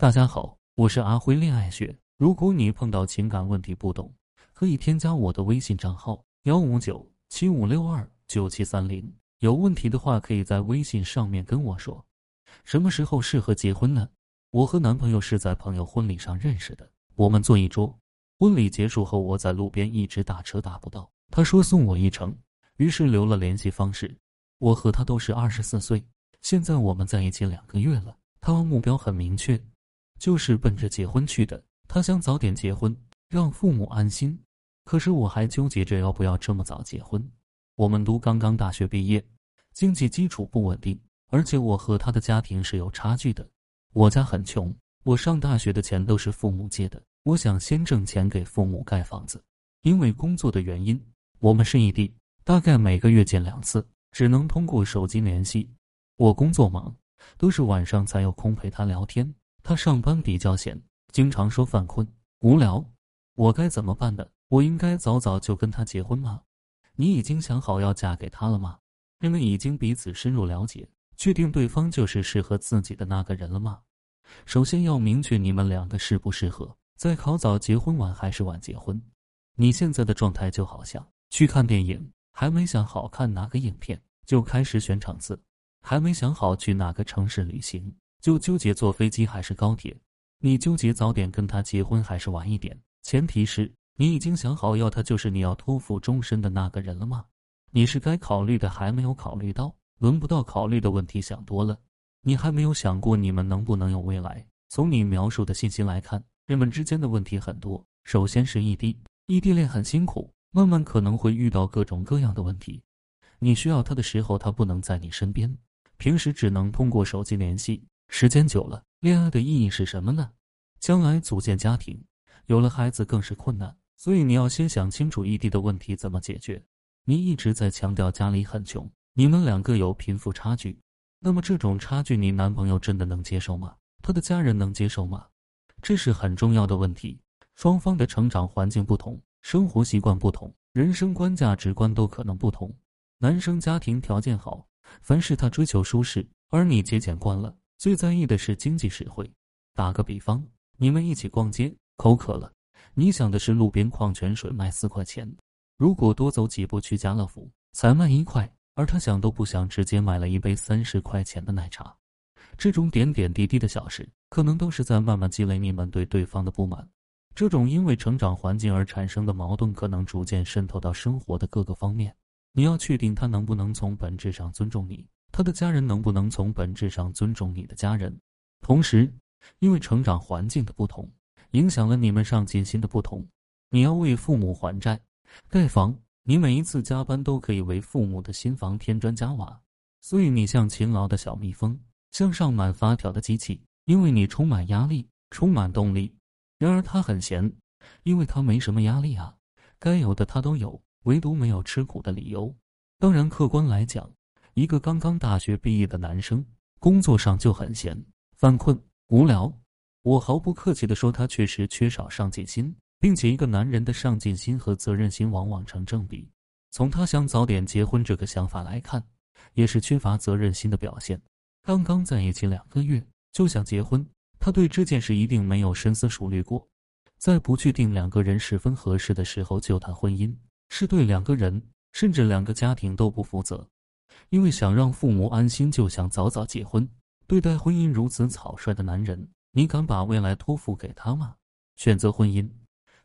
大家好，我是阿辉恋爱学。如果你碰到情感问题不懂，可以添加我的微信账号幺五九七五六二九七三零。有问题的话，可以在微信上面跟我说。什么时候适合结婚呢？我和男朋友是在朋友婚礼上认识的，我们坐一桌。婚礼结束后，我在路边一直打车打不到，他说送我一程，于是留了联系方式。我和他都是二十四岁，现在我们在一起两个月了。他目标很明确，就是奔着结婚去的。他想早点结婚，让父母安心。可是我还纠结着要不要这么早结婚。我们都刚刚大学毕业，经济基础不稳定，而且我和他的家庭是有差距的。我家很穷，我上大学的钱都是父母借的。我想先挣钱给父母盖房子。因为工作的原因，我们是异地，大概每个月见两次。只能通过手机联系。我工作忙，都是晚上才有空陪他聊天。他上班比较闲，经常说犯困、无聊。我该怎么办呢？我应该早早就跟他结婚吗？你已经想好要嫁给他了吗？你们已经彼此深入了解，确定对方就是适合自己的那个人了吗？首先要明确你们两个适不适合，再考早结婚晚还是晚结婚。你现在的状态就好像去看电影。还没想好看哪个影片，就开始选场次；还没想好去哪个城市旅行，就纠结坐飞机还是高铁。你纠结早点跟他结婚还是晚一点？前提是你已经想好要他就是你要托付终身的那个人了吗？你是该考虑的还没有考虑到，轮不到考虑的问题想多了。你还没有想过你们能不能有未来？从你描述的信息来看，你们之间的问题很多。首先是异地，异地恋很辛苦。慢慢可能会遇到各种各样的问题，你需要他的时候，他不能在你身边，平时只能通过手机联系。时间久了，恋爱的意义是什么呢？将来组建家庭，有了孩子更是困难。所以你要先想清楚异地的问题怎么解决。你一直在强调家里很穷，你们两个有贫富差距，那么这种差距你男朋友真的能接受吗？他的家人能接受吗？这是很重要的问题。双方的成长环境不同。生活习惯不同，人生观、价值观都可能不同。男生家庭条件好，凡事他追求舒适，而你节俭惯了，最在意的是经济实惠。打个比方，你们一起逛街，口渴了，你想的是路边矿泉水卖四块钱，如果多走几步去家乐福才卖一块，而他想都不想，直接买了一杯三十块钱的奶茶。这种点点滴滴的小事，可能都是在慢慢积累你们对对方的不满。这种因为成长环境而产生的矛盾，可能逐渐渗透到生活的各个方面。你要确定他能不能从本质上尊重你，他的家人能不能从本质上尊重你的家人。同时，因为成长环境的不同，影响了你们上进心的不同。你要为父母还债、盖房，你每一次加班都可以为父母的新房添砖加瓦。所以你像勤劳的小蜜蜂，像上满发条的机器，因为你充满压力，充满动力。然而他很闲，因为他没什么压力啊，该有的他都有，唯独没有吃苦的理由。当然，客观来讲，一个刚刚大学毕业的男生，工作上就很闲，犯困、无聊。我毫不客气地说，他确实缺少上进心，并且一个男人的上进心和责任心往往成正比。从他想早点结婚这个想法来看，也是缺乏责任心的表现。刚刚在一起两个月就想结婚。他对这件事一定没有深思熟虑过，在不确定两个人十分合适的时候就谈婚姻，是对两个人甚至两个家庭都不负责。因为想让父母安心，就想早早结婚。对待婚姻如此草率的男人，你敢把未来托付给他吗？选择婚姻，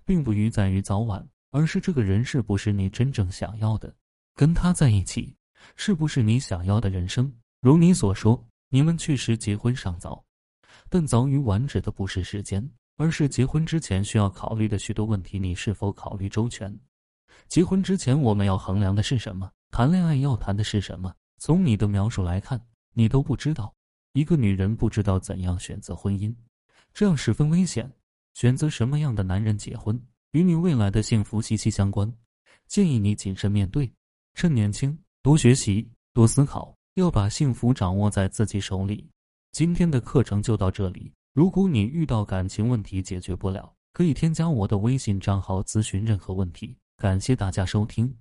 并不于在于早晚，而是这个人是不是你真正想要的？跟他在一起，是不是你想要的人生？如你所说，你们确实结婚尚早。但早与晚指的不是时间，而是结婚之前需要考虑的许多问题。你是否考虑周全？结婚之前我们要衡量的是什么？谈恋爱要谈的是什么？从你的描述来看，你都不知道。一个女人不知道怎样选择婚姻，这样十分危险。选择什么样的男人结婚，与你未来的幸福息息相关。建议你谨慎面对，趁年轻多学习多思考，要把幸福掌握在自己手里。今天的课程就到这里。如果你遇到感情问题解决不了，可以添加我的微信账号咨询任何问题。感谢大家收听。